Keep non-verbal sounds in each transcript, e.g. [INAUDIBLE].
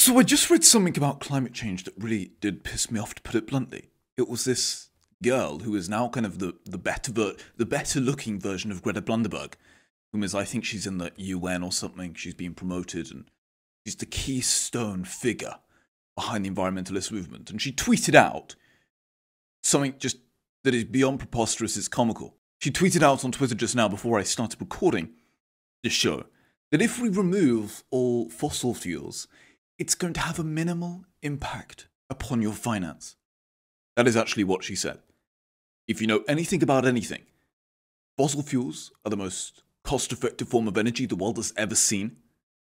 So I just read something about climate change that really did piss me off, to put it bluntly. It was this girl who is now kind of the, the better ver- the better looking version of Greta Blunderberg, whom is I think she's in the UN or something. She's being promoted and she's the keystone figure behind the environmentalist movement. And she tweeted out something just that is beyond preposterous, it's comical. She tweeted out on Twitter just now before I started recording this show that if we remove all fossil fuels, it's going to have a minimal impact upon your finance. That is actually what she said. If you know anything about anything, fossil fuels are the most cost effective form of energy the world has ever seen.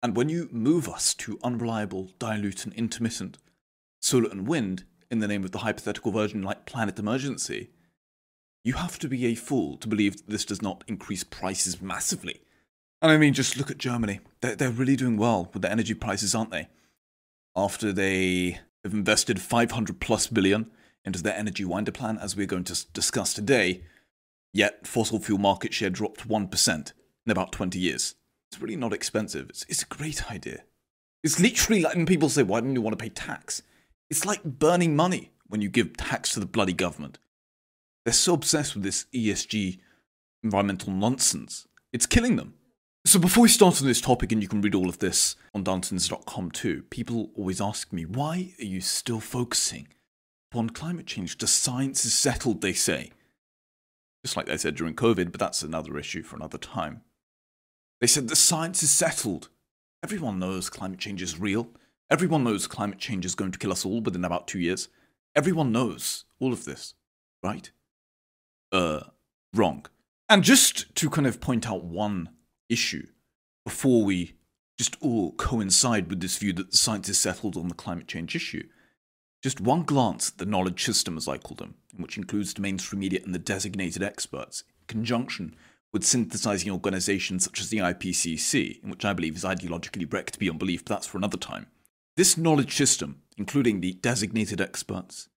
And when you move us to unreliable, dilute, and intermittent solar and wind in the name of the hypothetical version like Planet Emergency, you have to be a fool to believe that this does not increase prices massively. And I mean, just look at Germany. They're, they're really doing well with their energy prices, aren't they? After they have invested 500 plus billion into their Energiewende plan, as we're going to discuss today, yet fossil fuel market share dropped 1% in about 20 years. It's really not expensive. It's, it's a great idea. It's literally like when people say, why don't you want to pay tax? It's like burning money when you give tax to the bloody government. They're so obsessed with this ESG environmental nonsense. It's killing them. So before we start on this topic, and you can read all of this on Darntons.com too, people always ask me, why are you still focusing upon climate change? The science is settled, they say. Just like they said during COVID, but that's another issue for another time. They said the science is settled. Everyone knows climate change is real. Everyone knows climate change is going to kill us all within about two years. Everyone knows all of this, right? uh, wrong. And just to kind of point out one issue before we just all coincide with this view that the science is settled on the climate change issue, just one glance at the knowledge system, as I call them, which includes the mainstream media and the designated experts, in conjunction with synthesizing organizations such as the IPCC, which I believe is ideologically wrecked beyond belief, but that's for another time. This knowledge system, including the designated experts,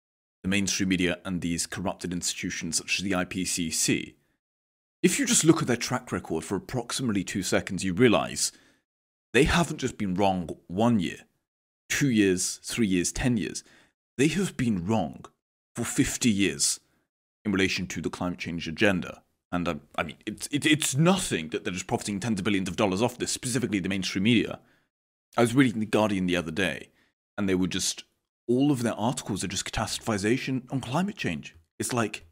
the mainstream media and these corrupted institutions such as the IPCC, if you just look at their track record for approximately two seconds, you realize they haven't just been wrong one year, two years, three years, ten years. They have been wrong for 50 years in relation to the climate change agenda. And uh, I mean, it's, it, it's nothing that they're just profiting tens of billions of dollars off this, specifically the mainstream media. I was reading The Guardian the other day, and they were just all of their articles are just catastrophization on climate change. It's like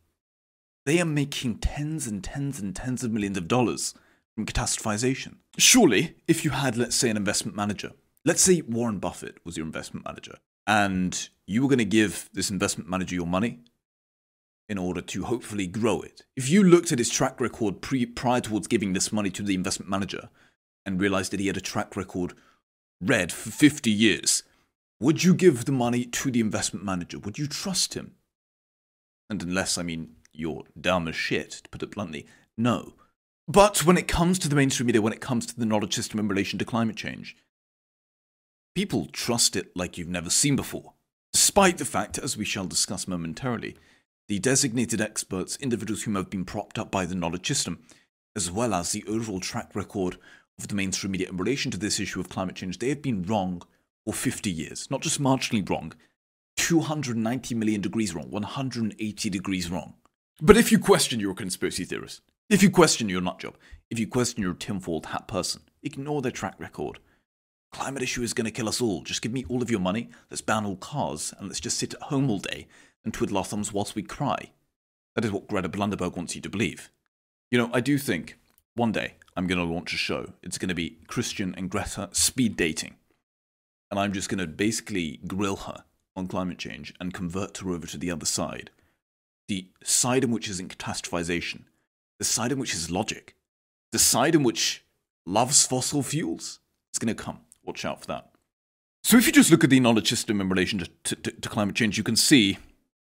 they are making tens and tens and tens of millions of dollars from catastrophization. Surely, if you had, let's say, an investment manager, let's say Warren Buffett was your investment manager, and you were going to give this investment manager your money in order to hopefully grow it. If you looked at his track record pre- prior towards giving this money to the investment manager and realized that he had a track record red for 50 years, would you give the money to the investment manager? Would you trust him? And unless, I mean, you're dumb as shit, to put it bluntly, no. But when it comes to the mainstream media, when it comes to the knowledge system in relation to climate change, people trust it like you've never seen before. Despite the fact, as we shall discuss momentarily, the designated experts, individuals whom have been propped up by the knowledge system, as well as the overall track record of the mainstream media in relation to this issue of climate change, they have been wrong for 50 years, not just marginally wrong, 290 million degrees wrong, 180 degrees wrong. But if you question you're a conspiracy theorist, if you question your nut job, if you question you're a tinfoil hat person, ignore their track record. Climate issue is going to kill us all. Just give me all of your money, let's ban all cars, and let's just sit at home all day and twiddle our thumbs whilst we cry. That is what Greta Blunderberg wants you to believe. You know, I do think one day I'm going to launch a show. It's going to be Christian and Greta speed dating and I'm just going to basically grill her on climate change and convert her over to the other side. The side in which isn't catastrophization, the side in which is logic, the side in which loves fossil fuels. It's going to come. Watch out for that. So, if you just look at the knowledge system in relation to, to, to climate change, you can see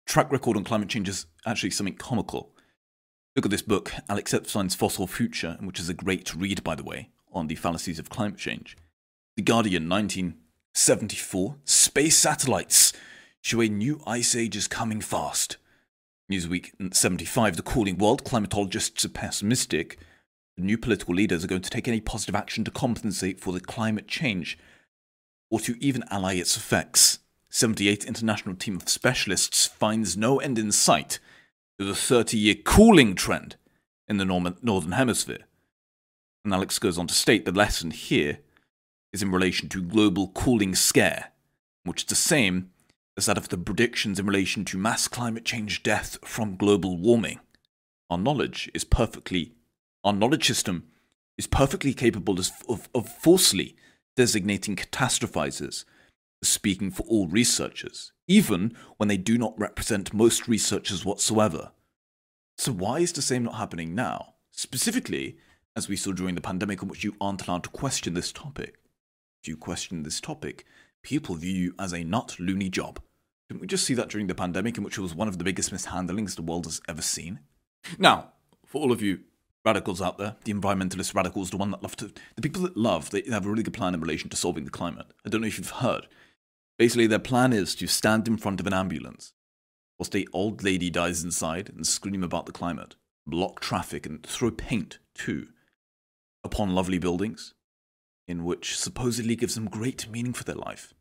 track record on climate change is actually something comical. Look at this book, Alex Epstein's Fossil Future, which is a great read, by the way, on the fallacies of climate change. The Guardian, 1974. Space satellites show a new ice age is coming fast. Newsweek 75. The cooling world. Climatologists are pessimistic. The new political leaders are going to take any positive action to compensate for the climate change. or to even allay its effects. 78 International Team of Specialists finds no end in sight to the 30 year cooling trend in the Northern Hemisphere. And Alex goes on to state the lesson here is in relation to global cooling scare, which is the same as that of the predictions in relation to mass climate change death from global warming. Our knowledge is perfectly, our knowledge system is perfectly capable of, of, falsely designating catastrophizers as speaking for all researchers, even when they do not represent most researchers whatsoever. So, why is the same not happening now? Specifically, as we saw during the pandemic, in which you aren't allowed to question this topic. If you question this topic, people view you as a nut loony job. Didn't we just see that during the pandemic, in which it was one of the biggest mishandlings the world has ever seen? Now, for all of you radicals out there, the environmentalist radicals, the one that love to, the people that love, they have a really good plan in relation to solving the climate. I don't know if you've heard. Basically, their plan is to stand in front of an ambulance whilst a old lady dies inside and scream about the climate, block traffic, and throw paint, too, upon lovely buildings, in which supposedly gives them great meaning for their life.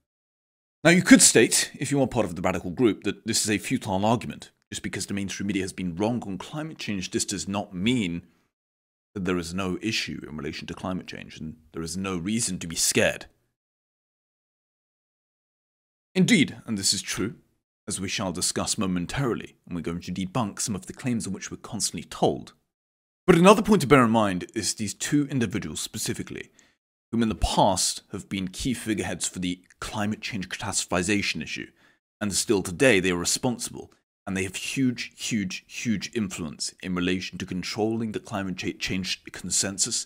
Now, you could state, if you are part of the radical group, that this is a futile argument. Just because the mainstream media has been wrong on climate change, this does not mean that there is no issue in relation to climate change and there is no reason to be scared. Indeed, and this is true, as we shall discuss momentarily, and we're going to debunk some of the claims on which we're constantly told. But another point to bear in mind is these two individuals specifically, whom in the past have been key figureheads for the climate change catastrophization issue, and still today they are responsible and they have huge, huge, huge influence in relation to controlling the climate change consensus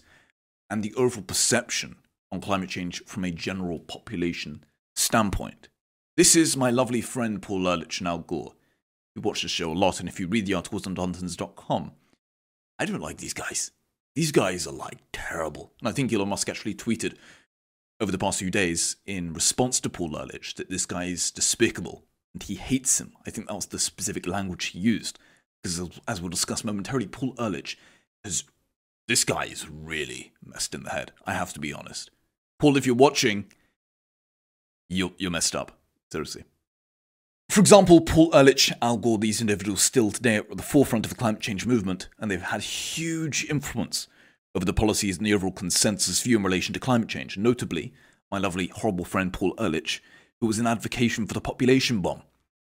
and the overall perception on climate change from a general population standpoint. This is my lovely friend Paul Ehrlich and Al Gore. You watch the show a lot, and if you read the articles on Darntons.com, I don't like these guys. These guys are like terrible. And I think Elon Musk actually tweeted over the past few days in response to Paul Ehrlich that this guy is despicable and he hates him. I think that was the specific language he used. Because as we'll discuss momentarily, Paul Ehrlich has. This guy is really messed in the head. I have to be honest. Paul, if you're watching, you're, you're messed up. Seriously. For example, Paul Ehrlich, Al Gore, these individuals still today are at the forefront of the climate change movement, and they've had huge influence over the policies and the overall consensus view in relation to climate change. Notably, my lovely, horrible friend Paul Ehrlich who was an advocation for the population bomb.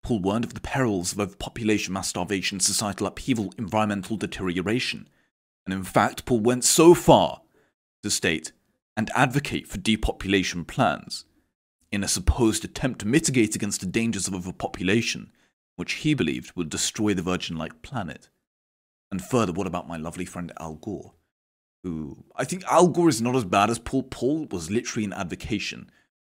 Paul warned of the perils of overpopulation, mass starvation, societal upheaval, environmental deterioration. And in fact, Paul went so far to state and advocate for depopulation plans in a supposed attempt to mitigate against the dangers of overpopulation, which he believed would destroy the virgin like planet. And further, what about my lovely friend Al Gore? Who I think Al Gore is not as bad as Paul. Paul was literally an advocation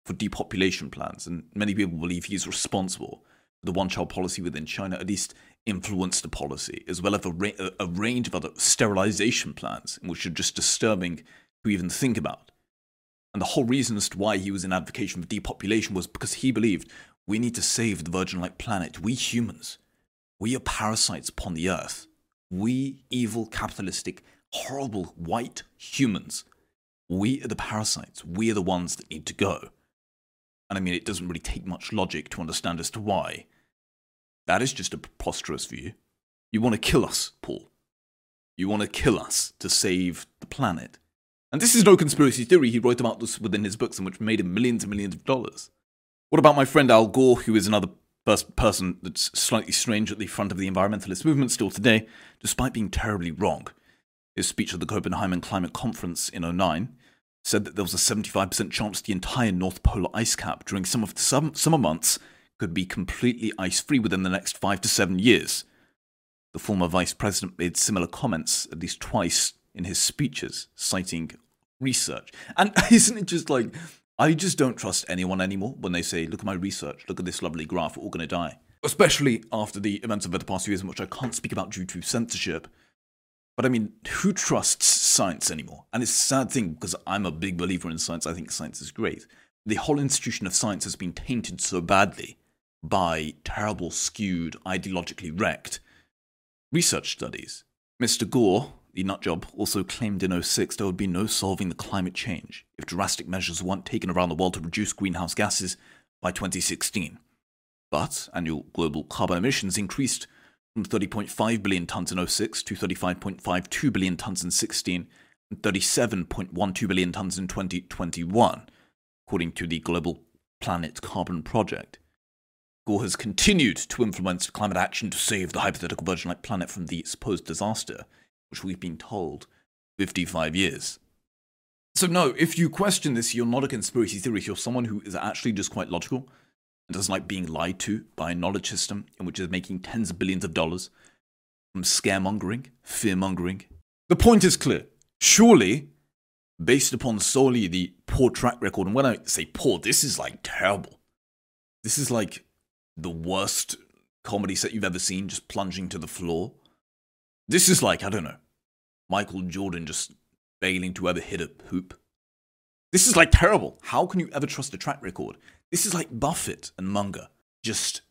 for depopulation plans, and many people believe he is responsible for the one child policy within China, at least influenced the policy, as well as a, ra- a range of other sterilization plans, which are just disturbing to even think about. And the whole reason as to why he was in advocacy for depopulation was because he believed we need to save the virgin like planet. We humans, we are parasites upon the earth. We evil, capitalistic, horrible white humans. We are the parasites. We are the ones that need to go. And I mean, it doesn't really take much logic to understand as to why. That is just a preposterous view. You want to kill us, Paul. You want to kill us to save the planet. And this is no conspiracy theory. He wrote about this within his books, and which made him millions and millions of dollars. What about my friend Al Gore, who is another person that's slightly strange at the front of the environmentalist movement still today, despite being terribly wrong? His speech at the Copenhagen Climate Conference in 09 said that there was a 75% chance the entire North Polar ice cap during some of the summer months could be completely ice free within the next five to seven years. The former vice president made similar comments at least twice in his speeches, citing research. And [LAUGHS] isn't it just like, I just don't trust anyone anymore when they say, look at my research, look at this lovely graph, we're all going to die. Especially after the events of the past few years, in which I can't speak about due to censorship. But I mean, who trusts science anymore? And it's a sad thing because I'm a big believer in science. I think science is great. The whole institution of science has been tainted so badly by terrible, skewed, ideologically wrecked research studies. Mr. Gore, the nutjob, also claimed in 06 there would be no solving the climate change if drastic measures weren't taken around the world to reduce greenhouse gases by 2016. But annual global carbon emissions increased from 30.5 billion tons in 06 to 35.52 billion tons in 16 and 37.12 billion tons in 2021, according to the Global Planet Carbon Project. Gore has continued to influence climate action to save the hypothetical Virgin like planet from the supposed disaster, which we've been told 55 years. So, no, if you question this, you're not a conspiracy theorist. You're someone who is actually just quite logical and doesn't like being lied to by a knowledge system in which is making tens of billions of dollars from scaremongering, fearmongering. The point is clear. Surely, based upon solely the poor track record, and when I say poor, this is like terrible. This is like the worst comedy set you've ever seen, just plunging to the floor. This is like, I don't know, Michael Jordan just failing to ever hit a hoop. This is like terrible. How can you ever trust a track record? This is like Buffett and Munger just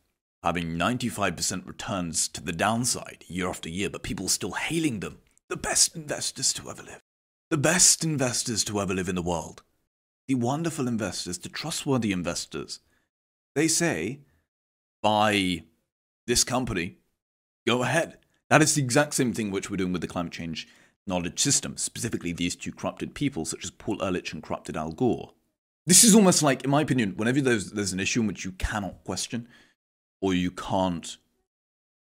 having 95% returns to the downside year after year, but people still hailing them the best investors to ever live. The best investors to ever live in the world. The wonderful investors, the trustworthy investors. They say buy this company, go ahead. That is the exact same thing which we're doing with the climate change knowledge system, specifically these two corrupted people, such as Paul Ehrlich and corrupted Al Gore. This is almost like, in my opinion, whenever there's, there's an issue in which you cannot question or you can't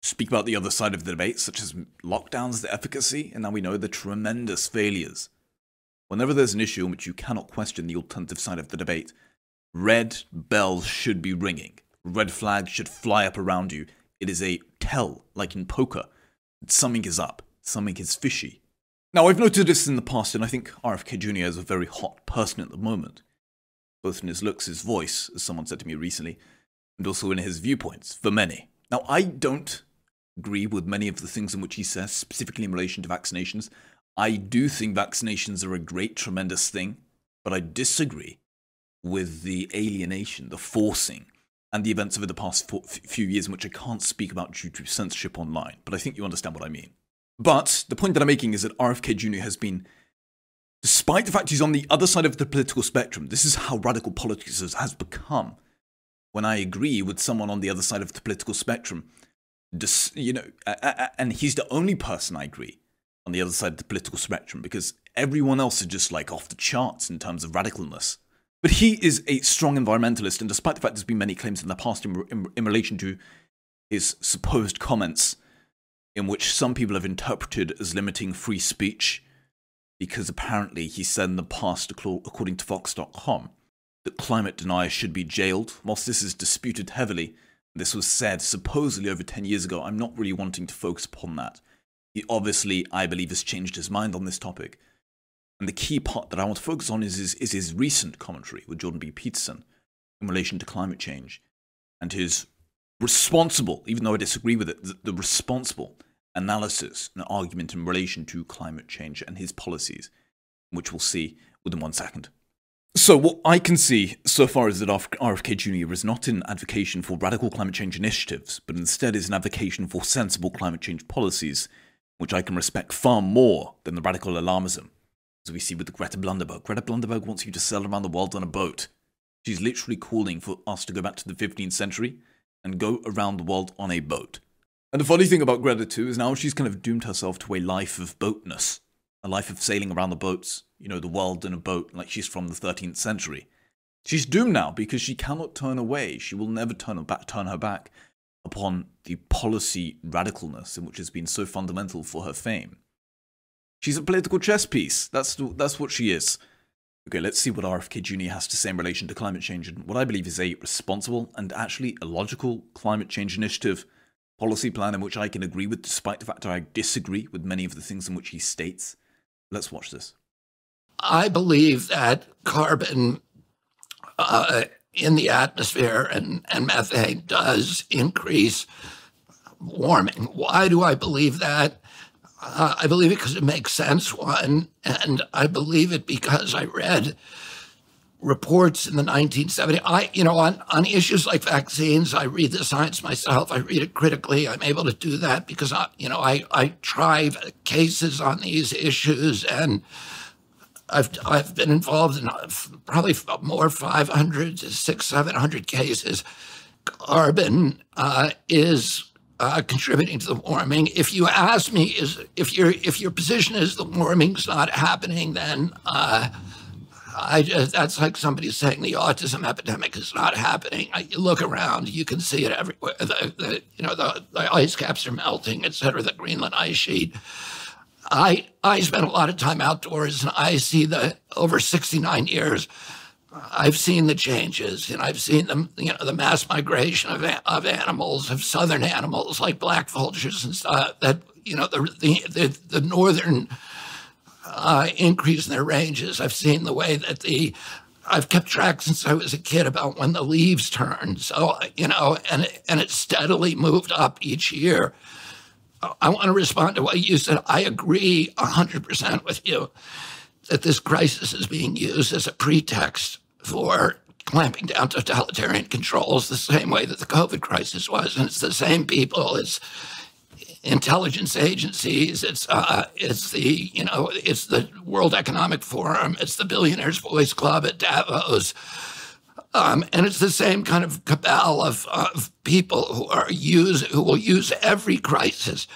speak about the other side of the debate, such as lockdowns, the efficacy, and now we know the tremendous failures. Whenever there's an issue in which you cannot question the alternative side of the debate, red bells should be ringing red flags should fly up around you. It is a tell, like in poker. Something is up, something is fishy. Now, I've noted this in the past, and I think RFK Jr. is a very hot person at the moment, both in his looks, his voice, as someone said to me recently, and also in his viewpoints, for many. Now, I don't agree with many of the things in which he says, specifically in relation to vaccinations. I do think vaccinations are a great, tremendous thing, but I disagree with the alienation, the forcing, and the events over the past few years in which I can't speak about due to censorship online, but I think you understand what I mean. But the point that I'm making is that RFK Jr. has been, despite the fact he's on the other side of the political spectrum, this is how radical politics has become. When I agree with someone on the other side of the political spectrum, you know, and he's the only person I agree on the other side of the political spectrum because everyone else is just like off the charts in terms of radicalness. But he is a strong environmentalist, and despite the fact there's been many claims in the past in, in, in relation to his supposed comments, in which some people have interpreted as limiting free speech, because apparently he said in the past, according to Vox.com, that climate deniers should be jailed. Whilst this is disputed heavily, this was said supposedly over 10 years ago, I'm not really wanting to focus upon that. He obviously, I believe, has changed his mind on this topic. And the key part that I want to focus on is his, is his recent commentary with Jordan B. Peterson in relation to climate change and his responsible, even though I disagree with it, the, the responsible analysis and argument in relation to climate change and his policies, which we'll see within one second. So, what I can see so far is that RFK Jr. is not an advocacy for radical climate change initiatives, but instead is an advocacy for sensible climate change policies, which I can respect far more than the radical alarmism as we see with Greta Blunderberg. Greta Blunderberg wants you to sail around the world on a boat. She's literally calling for us to go back to the 15th century and go around the world on a boat. And the funny thing about Greta, too, is now she's kind of doomed herself to a life of boatness, a life of sailing around the boats, you know, the world in a boat, like she's from the 13th century. She's doomed now because she cannot turn away. She will never turn her back, turn her back upon the policy radicalness in which has been so fundamental for her fame. She's a political chess piece. That's that's what she is. Okay, let's see what RFK Jr. has to say in relation to climate change and what I believe is a responsible and actually a logical climate change initiative policy plan in which I can agree with, despite the fact that I disagree with many of the things in which he states. Let's watch this. I believe that carbon uh, in the atmosphere and, and methane does increase warming. Why do I believe that? Uh, I believe it because it makes sense, one, and I believe it because I read reports in the 1970s. I, you know, on, on issues like vaccines, I read the science myself. I read it critically. I'm able to do that because, I, you know, I, I try cases on these issues and I've, I've been involved in probably more 500 to 600, 700 cases. Carbon uh, is uh, contributing to the warming. If you ask me, is if your if your position is the warming's not happening, then uh, I just, that's like somebody saying the autism epidemic is not happening. I, you look around, you can see it everywhere. The, the, you know, the, the ice caps are melting, et cetera, the Greenland ice sheet. I, I spend a lot of time outdoors and I see the over 69 years, I've seen the changes and I've seen them, you know, the mass migration of, of animals, of southern animals like black vultures and stuff that, you know, the, the, the, the northern uh, increase in their ranges. I've seen the way that the I've kept track since I was a kid about when the leaves turn. So you know, and and it steadily moved up each year. I want to respond to what you said. I agree hundred percent with you that this crisis is being used as a pretext for clamping down totalitarian controls the same way that the COVID crisis was, and it's the same people. It's intelligence agencies. It's uh, it's the you know it's the World Economic Forum. It's the Billionaires Boys Club at Davos. Um, and it's the same kind of cabal of, of people who are use who will use every crisis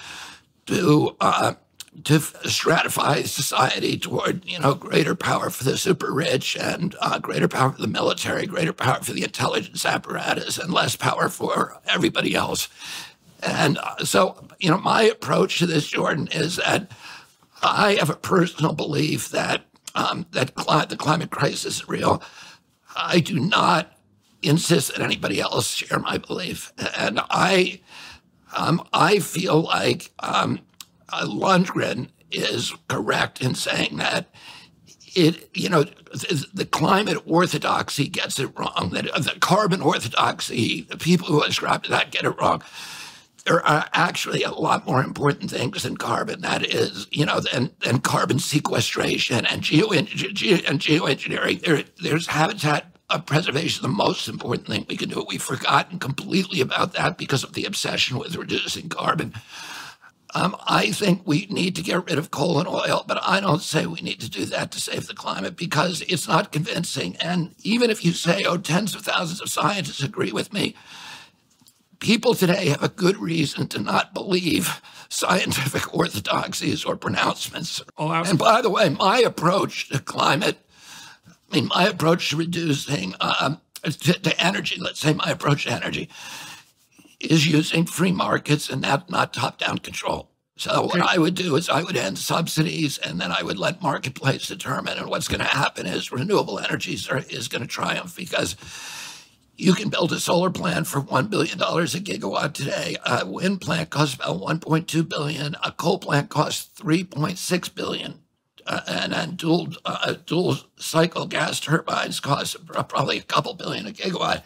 to uh, to stratify society toward you know greater power for the super rich and uh, greater power for the military, greater power for the intelligence apparatus, and less power for everybody else. And uh, so, you know, my approach to this, Jordan, is that I have a personal belief that um, that the climate crisis is real. I do not insist that anybody else share my belief, and I um, I feel like um, uh, Lundgren is correct in saying that it, you know, the, climate orthodoxy gets it wrong. That the carbon orthodoxy, the people who ascribe to that get it wrong there are actually a lot more important things than carbon. That is, you know, than, than carbon sequestration and, geo, and geoengineering. There, there's habitat preservation, the most important thing we can do. We've forgotten completely about that because of the obsession with reducing carbon. Um, I think we need to get rid of coal and oil, but I don't say we need to do that to save the climate because it's not convincing. And even if you say, oh, tens of thousands of scientists agree with me, people today have a good reason to not believe scientific [LAUGHS] orthodoxies or pronouncements. Oh, and by the way, my approach to climate, I mean, my approach to reducing um, to, to, energy, let's say my approach to energy, is using free markets and not, not top down control. So what I would do is I would end subsidies and then I would let marketplace determine. And what's going to happen is renewable energies are, is going to triumph because you can build a solar plant for $1 billion a gigawatt today. A wind plant costs about 1.2 billion. A coal plant costs 3.6 billion. Uh, and then dual, uh, dual cycle gas turbines cost probably a couple billion a gigawatt.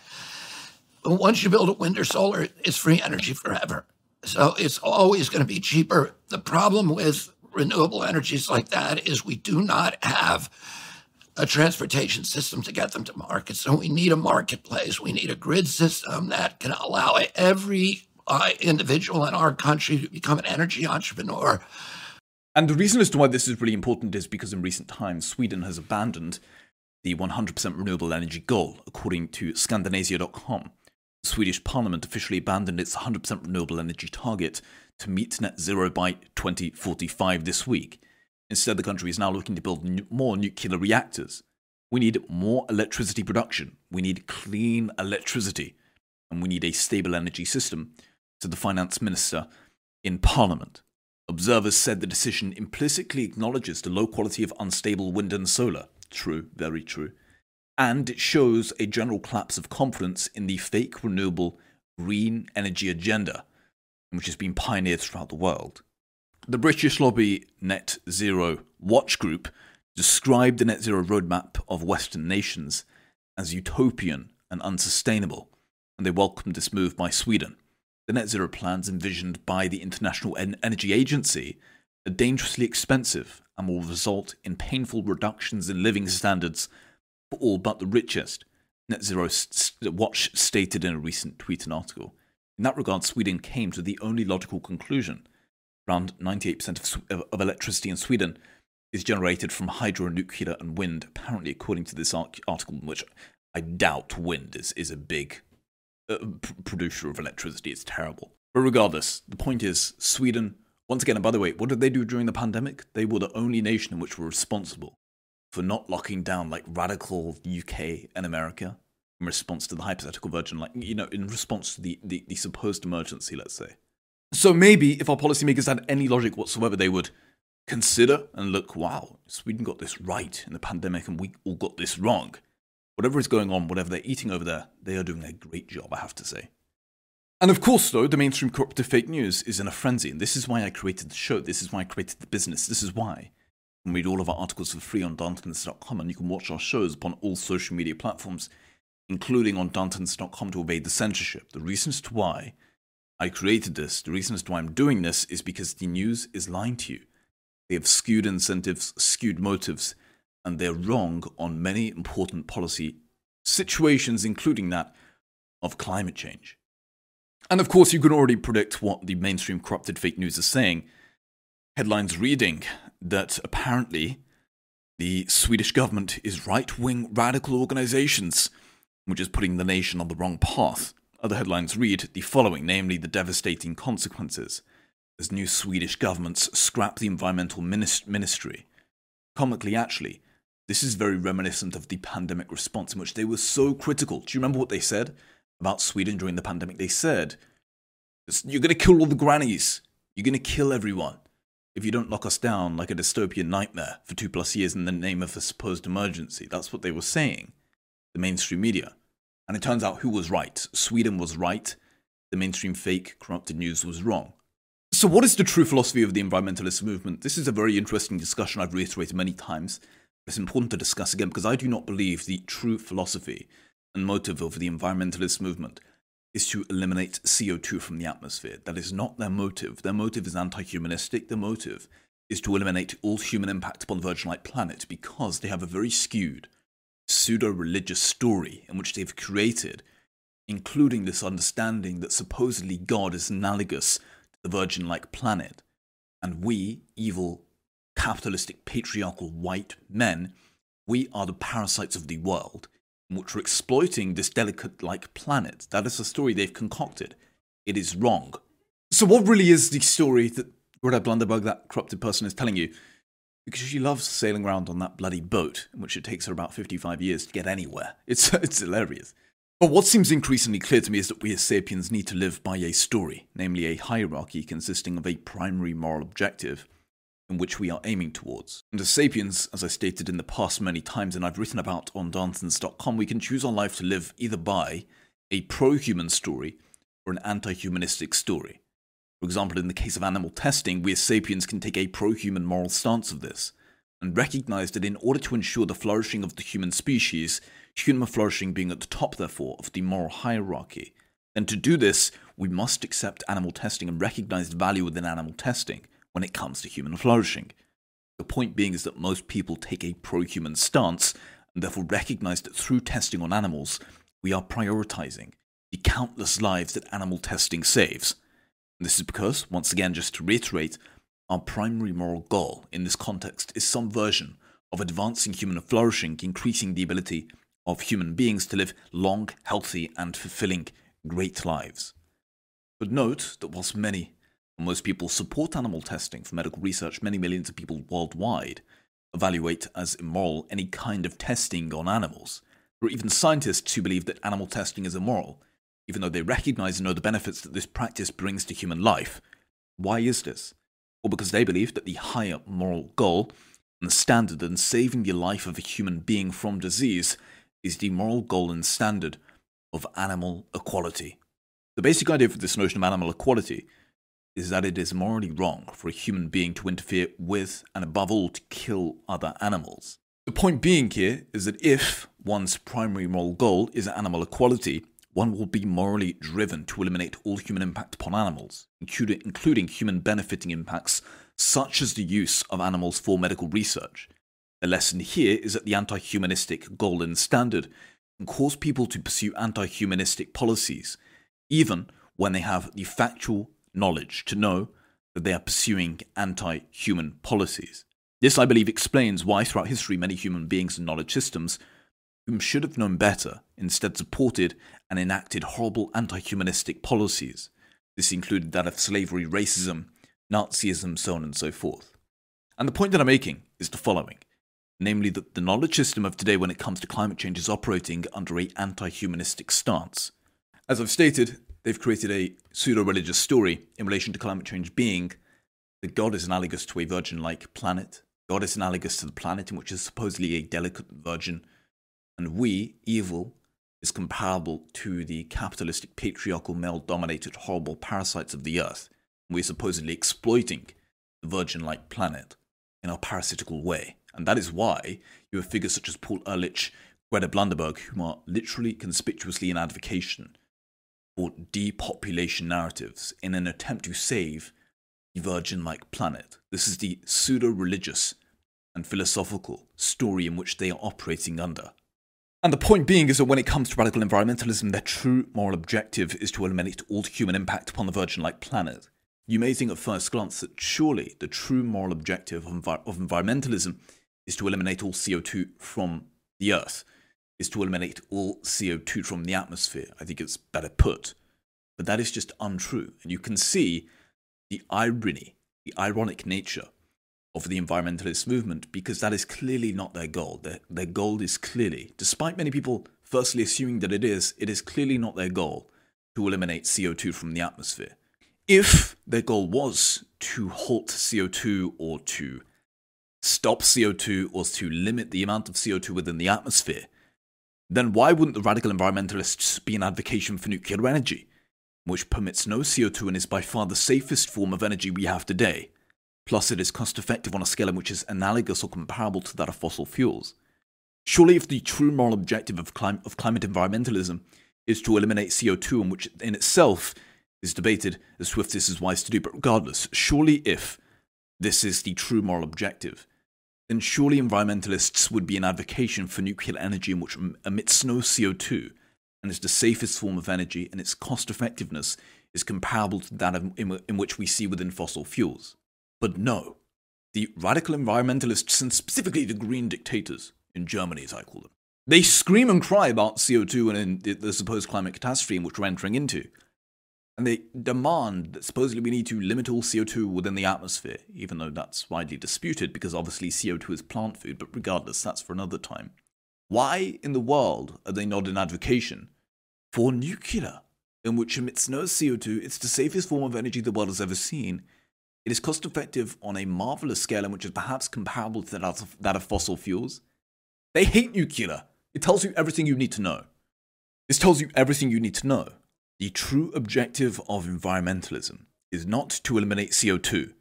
Once you build a wind or solar, it's free energy forever. So it's always going to be cheaper. The problem with renewable energies like that is we do not have a transportation system to get them to market. So we need a marketplace. We need a grid system that can allow every uh, individual in our country to become an energy entrepreneur. And the reason as to why this is really important is because in recent times, Sweden has abandoned the 100% renewable energy goal, according to Scandinavia.com. Swedish parliament officially abandoned its 100% renewable energy target to meet net zero by 2045 this week. Instead, the country is now looking to build more nuclear reactors. We need more electricity production. We need clean electricity. And we need a stable energy system, said the finance minister in Parliament. Observers said the decision implicitly acknowledges the low quality of unstable wind and solar. True, very true. And it shows a general collapse of confidence in the fake renewable green energy agenda, which has been pioneered throughout the world. The British lobby Net Zero Watch Group described the net zero roadmap of Western nations as utopian and unsustainable, and they welcomed this move by Sweden. The net zero plans envisioned by the International Energy Agency are dangerously expensive and will result in painful reductions in living standards for all but the richest, Net Zero Watch stated in a recent tweet and article. In that regard, Sweden came to the only logical conclusion. Around 98% of, of electricity in Sweden is generated from hydro, nuclear, and wind, apparently, according to this article, which I doubt wind is, is a big uh, producer of electricity. It's terrible. But regardless, the point is Sweden, once again, and by the way, what did they do during the pandemic? They were the only nation in which were responsible for not locking down like radical UK and America in response to the hypothetical version, like, you know, in response to the, the, the supposed emergency, let's say. So maybe if our policymakers had any logic whatsoever, they would consider and look, wow, Sweden got this right in the pandemic and we all got this wrong. Whatever is going on, whatever they're eating over there, they are doing a great job, I have to say. And of course, though, the mainstream corruptive fake news is in a frenzy, and this is why I created the show. This is why I created the business. This is why. Can read all of our articles for free on Darntons.com, and you can watch our shows upon all social media platforms, including on Darntons.com to evade the censorship. The reasons to why I created this, the reasons to why I'm doing this, is because the news is lying to you. They have skewed incentives, skewed motives, and they're wrong on many important policy situations, including that of climate change. And of course, you can already predict what the mainstream corrupted fake news is saying. Headlines reading that apparently the Swedish government is right wing radical organizations, which is putting the nation on the wrong path. Other headlines read the following, namely the devastating consequences as new Swedish governments scrap the environmental ministry. Comically, actually, this is very reminiscent of the pandemic response in which they were so critical. Do you remember what they said? about Sweden during the pandemic. They said, You're going to kill all the grannies. You're going to kill everyone if you don't lock us down like a dystopian nightmare for two plus years in the name of a supposed emergency. That's what they were saying, the mainstream media. And it turns out who was right? Sweden was right. The mainstream fake, corrupted news was wrong. So, what is the true philosophy of the environmentalist movement? This is a very interesting discussion I've reiterated many times. It's important to discuss again because I do not believe the true philosophy and motive of the environmentalist movement is to eliminate CO2 from the atmosphere. That is not their motive. Their motive is anti humanistic. Their motive is to eliminate all human impact upon the Virgin Light planet because they have a very skewed pseudo religious story in which they've created, including this understanding that supposedly God is analogous to the Virgin like planet. And we, evil, capitalistic, patriarchal white men, we are the parasites of the world which are exploiting this delicate like planet. That is a story they've concocted. It is wrong. So, what really is the story that Greta Blunderberg, that corrupted person, is telling you? Because she loves sailing around on that bloody boat, in which it takes her about 55 years to get anywhere. [LAUGHS] It's, it's hilarious. But what seems increasingly clear to me is that we as sapiens need to live by a story, namely a hierarchy consisting of a primary moral objective in which we are aiming towards. And as sapiens, as I stated in the past many times and I've written about on Darntons.com, we can choose our life to live either by a pro human story or an anti humanistic story. For example, in the case of animal testing, we as sapiens can take a pro human moral stance of this and recognize that in order to ensure the flourishing of the human species, human flourishing being at the top, therefore, of the moral hierarchy, then to do this, we must accept animal testing and recognize the value within animal testing when it comes to human flourishing. The point being is that most people take a pro human stance and therefore recognize that through testing on animals, we are prioritizing the countless lives that animal testing saves. And this is because, once again, just to reiterate, our primary moral goal in this context is some version of advancing human flourishing, increasing the ability of human beings to live long, healthy, and fulfilling great lives. But note that whilst many most people support animal testing for medical research. Many millions of people worldwide evaluate as immoral any kind of testing on animals. There are even scientists who believe that animal testing is immoral, even though they recognize and know the benefits that this practice brings to human life. Why is this? Well, because they believe that the higher moral goal and standard in saving the life of a human being from disease is the moral goal and standard of animal equality. The basic idea for this notion of animal equality is that it is morally wrong for a human being to interfere with and above all to kill other animals. The point being here is that if one's primary moral goal is animal equality, one will be morally driven to eliminate all human impact upon animals, including human benefiting impacts such as the use of animals for medical research. The lesson here is that the anti humanistic golden standard can cause people to pursue anti humanistic policies, even when they have the factual knowledge to know that they are pursuing anti human policies. This, I believe, explains why throughout history many human beings and knowledge systems, whom should have known better, instead supported and enacted horrible anti humanistic policies. This included that of slavery, racism, Nazism, so on and so forth. And the point that I'm making is the following namely, that the knowledge system of today when it comes to climate change is operating under a anti humanistic stance. As I've stated, they've created a pseudo religious story in relation to climate change being that God is analogous to a virgin like planet. God is analogous to the planet in which is supposedly a delicate virgin. And we, evil, is comparable to the capitalistic, patriarchal, male dominated, horrible parasites of the earth. We're supposedly exploiting the virgin like planet in our parasitical way. And that is why you have figures such as Paul Ehrlich, Greta Blunderberg, who are literally conspicuously in advocation for depopulation narratives in an attempt to save the virgin like planet. This is the pseudo religious and philosophical story in which they are operating under. And the point being is that when it comes to radical environmentalism, their true moral objective is to eliminate all human impact upon the virgin like planet. You may think at first glance that surely the true moral objective of, of environmentalism is to eliminate all CO2 from the Earth, is to eliminate all CO2 from the atmosphere. I think it's better put. But that is just untrue. And you can see the irony, the ironic nature of the environmentalist movement because that is clearly not their goal. Their, their goal is clearly, despite many people firstly assuming that it is, it is clearly not their goal to eliminate CO2 from the atmosphere. If their goal was to halt CO2 or to stop CO2 or to limit the amount of CO2 within the atmosphere, then why wouldn't the radical environmentalists be an advocation for nuclear energy, which permits no CO2 and is by far the safest form of energy we have today? Plus, it is cost effective on a scale in which is analogous or comparable to that of fossil fuels. Surely, if the true moral objective of, clim- of climate environmentalism is to eliminate CO2, and which in itself is debated as this is wise to do, but regardless, surely if this is the true moral objective, then surely environmentalists would be an advocation for nuclear energy which um, emits no CO2 and is the safest form of energy and its cost effectiveness is comparable to that of, in, in which we see within fossil fuels. But no, the radical environmentalists and specifically the green dictators, in Germany as I call them, they scream and cry about CO2 and the, the supposed climate catastrophe in which we're entering into and they demand that supposedly we need to limit all CO2 within the atmosphere, even though that's widely disputed because obviously CO2 is plant food, but regardless, that's for another time. Why in the world are they not in advocation for nuclear, in which emits no CO2? It's the safest form of energy the world has ever seen. It is cost effective on a marvelous scale, in which is perhaps comparable to that of, that of fossil fuels. They hate nuclear. It tells you everything you need to know. This tells you everything you need to know. The true objective of environmentalism is not to eliminate CO2,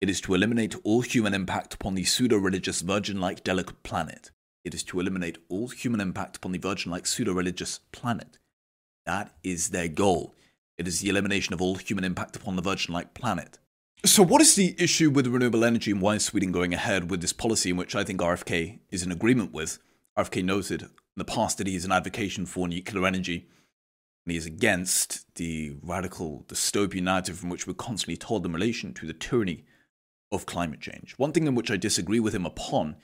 it is to eliminate all human impact upon the pseudo religious virgin like delicate planet. It is to eliminate all human impact upon the virgin like pseudo religious planet. That is their goal. It is the elimination of all human impact upon the virgin like planet. So, what is the issue with renewable energy and why is Sweden going ahead with this policy in which I think RFK is in agreement with? RFK noted in the past that he is an advocation for nuclear energy and he is against the radical dystopian narrative from which we're constantly told in relation to the tyranny of climate change. One thing in which I disagree with him upon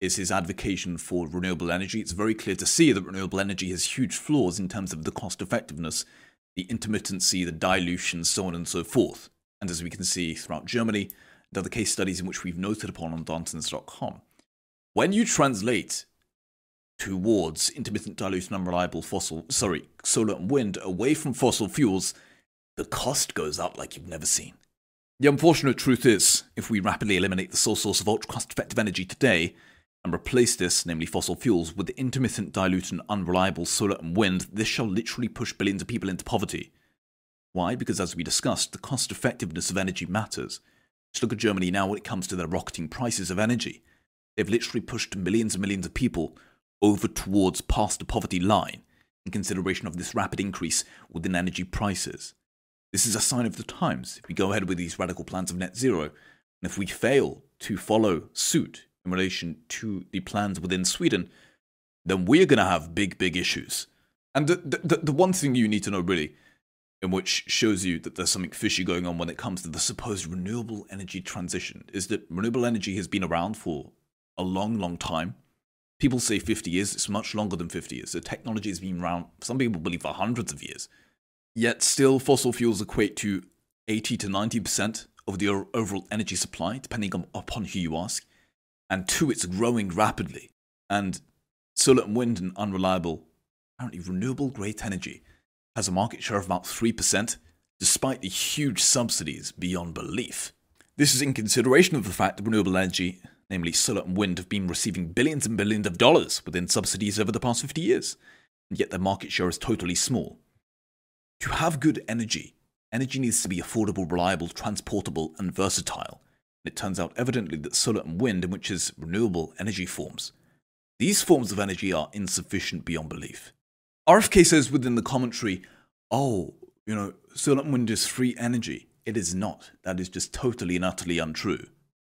is his advocacy for renewable energy. It's very clear to see that renewable energy has huge flaws in terms of the cost effectiveness, the intermittency, the dilution, so on and so forth. And as we can see throughout Germany and other case studies in which we've noted upon on Darntons.com. when you translate towards intermittent dilution unreliable fossil sorry solar and wind away from fossil fuels the cost goes up like you've never seen. The unfortunate truth is if we rapidly eliminate the sole source of ultra cost effective energy today and replace this namely fossil fuels with intermittent dilute and unreliable solar and wind this shall literally push billions of people into poverty. Why? Because as we discussed the cost effectiveness of energy matters. Just look at germany now when it comes to their rocketing prices of energy. They've literally pushed millions and millions of people over towards past the poverty line in consideration of this rapid increase within energy prices. This is a sign of the times. If we go ahead with these radical plans of net zero, and if we fail to follow suit in relation to the plans within Sweden, then we're going to have big, big issues. And the, the, the one thing you need to know really, in which shows you that there's something fishy going on when it comes to the supposed renewable energy transition, is that renewable energy has been around for a long, long time. People say 50 years, it's much longer than 50 years. The technology has been around, some people believe, for hundreds of years. Yet still, fossil fuels equate to 80 to 90% of the overall energy supply, depending on, upon who you ask. And two, it's growing rapidly. And solar and wind and unreliable, apparently renewable great energy, has a market share of about 3%, despite the huge subsidies beyond belief. This is in consideration of the fact that renewable energy, namely solar and wind, have been receiving billions and billions of dollars within subsidies over the past 50 years, and yet their market share is totally small. To have good energy, energy needs to be affordable, reliable, transportable, and versatile. And it turns out evidently that solar and wind, which is renewable energy forms, these forms of energy are insufficient beyond belief. RFK says within the commentary, oh, you know, solar and wind is free energy. It is not. That is just totally and utterly untrue.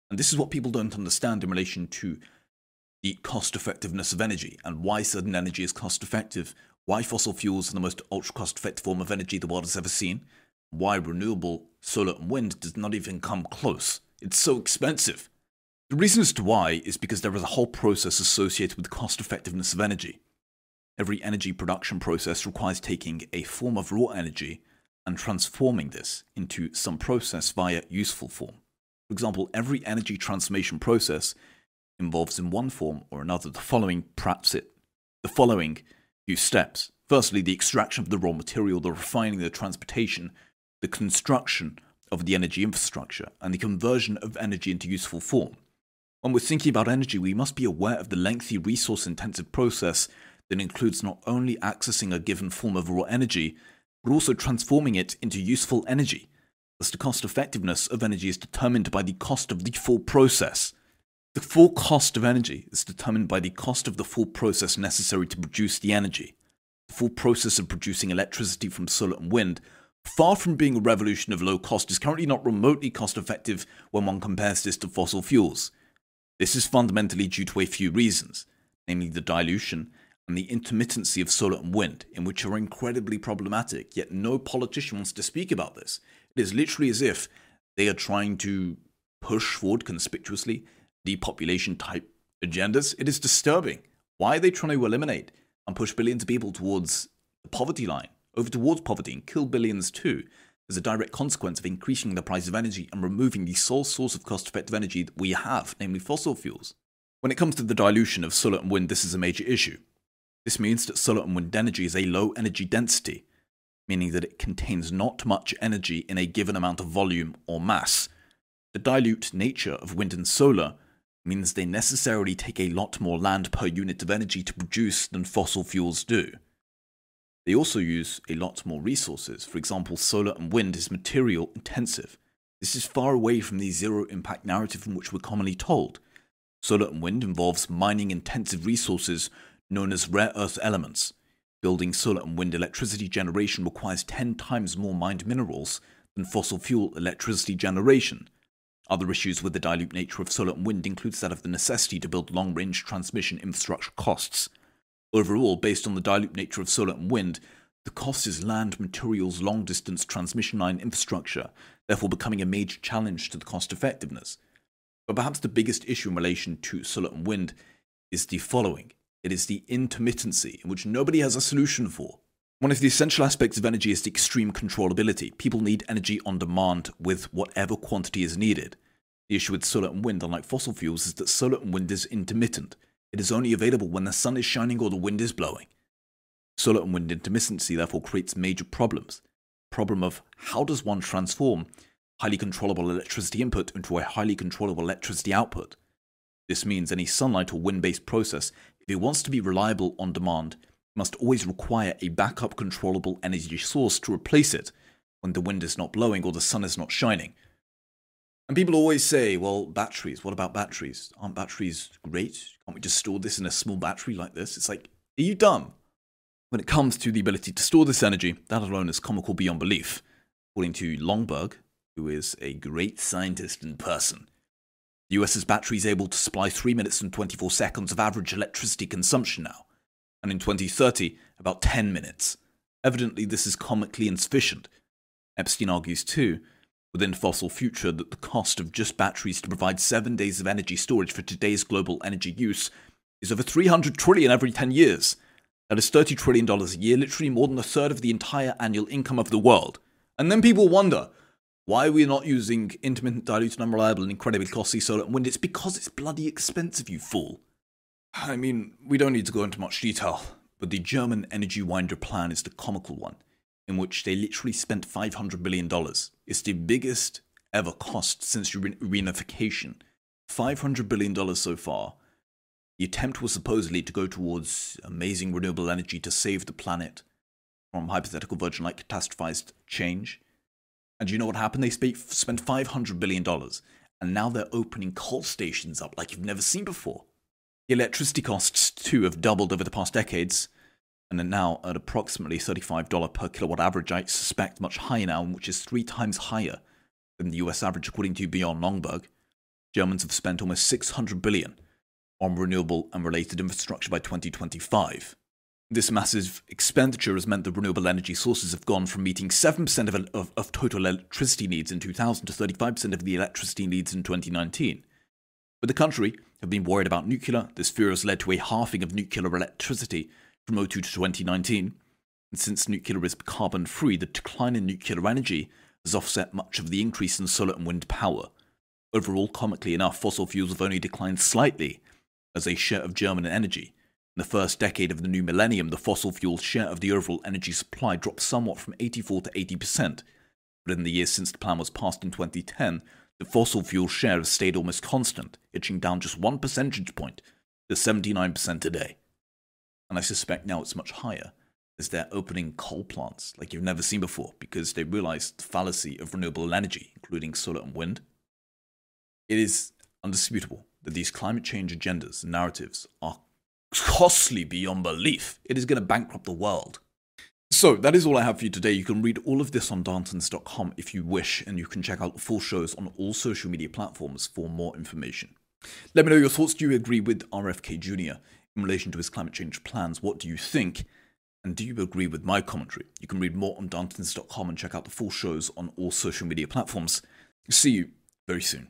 And this is what people don't understand in relation to the cost effectiveness of energy and why certain energy is cost effective, why fossil fuels are the most ultra cost effective form of energy the world has ever seen, why renewable solar and wind does not even come close. It's so expensive. The reason as to why is because there is a whole process associated with the cost effectiveness of energy. Every energy production process requires taking a form of raw energy and transforming this into some process via useful form. For example, every energy transformation process involves in one form or another the following perhaps it the following few steps. Firstly, the extraction of the raw material, the refining, the transportation, the construction of the energy infrastructure, and the conversion of energy into useful form. When we're thinking about energy, we must be aware of the lengthy resource intensive process that includes not only accessing a given form of raw energy, but also transforming it into useful energy. The cost effectiveness of energy is determined by the cost of the full process. The full cost of energy is determined by the cost of the full process necessary to produce the energy. The full process of producing electricity from solar and wind, far from being a revolution of low cost, is currently not remotely cost effective when one compares this to fossil fuels. This is fundamentally due to a few reasons, namely the dilution and the intermittency of solar and wind, in which are incredibly problematic, yet no politician wants to speak about this. It is literally as if they are trying to push forward conspicuously depopulation type agendas. It is disturbing. Why are they trying to eliminate and push billions of people towards the poverty line, over towards poverty, and kill billions too, as a direct consequence of increasing the price of energy and removing the sole source of cost effective energy that we have, namely fossil fuels? When it comes to the dilution of solar and wind, this is a major issue. This means that solar and wind energy is a low energy density, meaning that it contains not much energy in a given amount of volume or mass. The dilute nature of wind and solar means they necessarily take a lot more land per unit of energy to produce than fossil fuels do. They also use a lot more resources. For example, solar and wind is material intensive. This is far away from the zero impact narrative from which we're commonly told. Solar and wind involves mining intensive resources known as rare earth elements, Building solar and wind electricity generation requires 10 times more mined minerals than fossil fuel electricity generation. Other issues with the dilute nature of solar and wind includes that of the necessity to build long-range transmission infrastructure costs. Overall, based on the dilute nature of solar and wind, the cost is land, materials, long-distance transmission line infrastructure, therefore becoming a major challenge to the cost effectiveness. But perhaps the biggest issue in relation to solar and wind is the following. It is the intermittency, in which nobody has a solution for. One of the essential aspects of energy is the extreme controllability. People need energy on demand with whatever quantity is needed. The issue with solar and wind, unlike fossil fuels, is that solar and wind is intermittent. It is only available when the sun is shining or the wind is blowing. Solar and wind intermittency therefore creates major problems. Problem of how does one transform highly controllable electricity input into a highly controllable electricity output? This means any sunlight or wind based process if it wants to be reliable on demand, it must always require a backup controllable energy source to replace it when the wind is not blowing or the sun is not shining. And people always say, well, batteries, what about batteries? Aren't batteries great? Can't we just store this in a small battery like this? It's like, are you dumb? When it comes to the ability to store this energy, that alone is comical beyond belief. According to Lomborg, who is a great scientist and person, The US's battery is able to supply 3 minutes and 24 seconds of average electricity consumption now, and in 2030, about 10 minutes. Evidently, this is comically insufficient. Epstein argues too, within Fossil Future, that the cost of just batteries to provide 7 days of energy storage for today's global energy use is over 300 trillion every 10 years. That is $30 trillion a year, literally more than a third of the entire annual income of the world. And then people wonder, why are we not using intermittent, diluted, unreliable, and incredibly costly solar and wind? It's because it's bloody expensive, you fool. I mean, we don't need to go into much detail, but the German Energiewende plan is the comical one, in which they literally spent $500 billion. It's the biggest ever cost since reunification. $500 billion so far. The attempt was supposedly to go towards amazing renewable energy to save the planet from hypothetical virgin like catastrophized change. And you know what happened? They spent $500 billion, and now they're opening coal stations up like you've never seen before. The electricity costs, too, have doubled over the past decades, and are now at approximately $35 per kilowatt average. I suspect much higher now, which is three times higher than the US average, according to Bjorn Lomborg. Germans have spent almost 600 billion on renewable and related infrastructure by 2025. This massive expenditure has meant that renewable energy sources have gone from meeting 7% of, of, of, total electricity needs in 2000 to 35% of the electricity needs in 2019. But the country have been worried about nuclear. This fear has led to a halving of nuclear electricity from 02 to 2019. And since nuclear is carbon free, the decline in nuclear energy has offset much of the increase in solar and wind power. Overall, comically enough, fossil fuels have only declined slightly as a share of German energy in the first decade of the new millennium, the fossil fuel share of the overall energy supply dropped somewhat from 84 to 80%, but in the years since the plan was passed in 2010, the fossil fuel share has stayed almost constant, inching down just one percentage point to 79% today. And I suspect now it's much higher, as they're opening coal plants like you've never seen before because they realize the fallacy of renewable energy, including solar and wind. It is undisputable that these climate change agendas and narratives are costly beyond belief. It is going to bankrupt the world. So that is all I have for you today. You can read all of this on Darntons.com if you wish, and you can check out the full shows on all social media platforms for more information. Let me know your thoughts. Do you agree with RFK Jr. in relation to his climate change plans? What do you think? And do you agree with my commentary? You can read more on Darntons.com and check out the full shows on all social media platforms. See you very soon.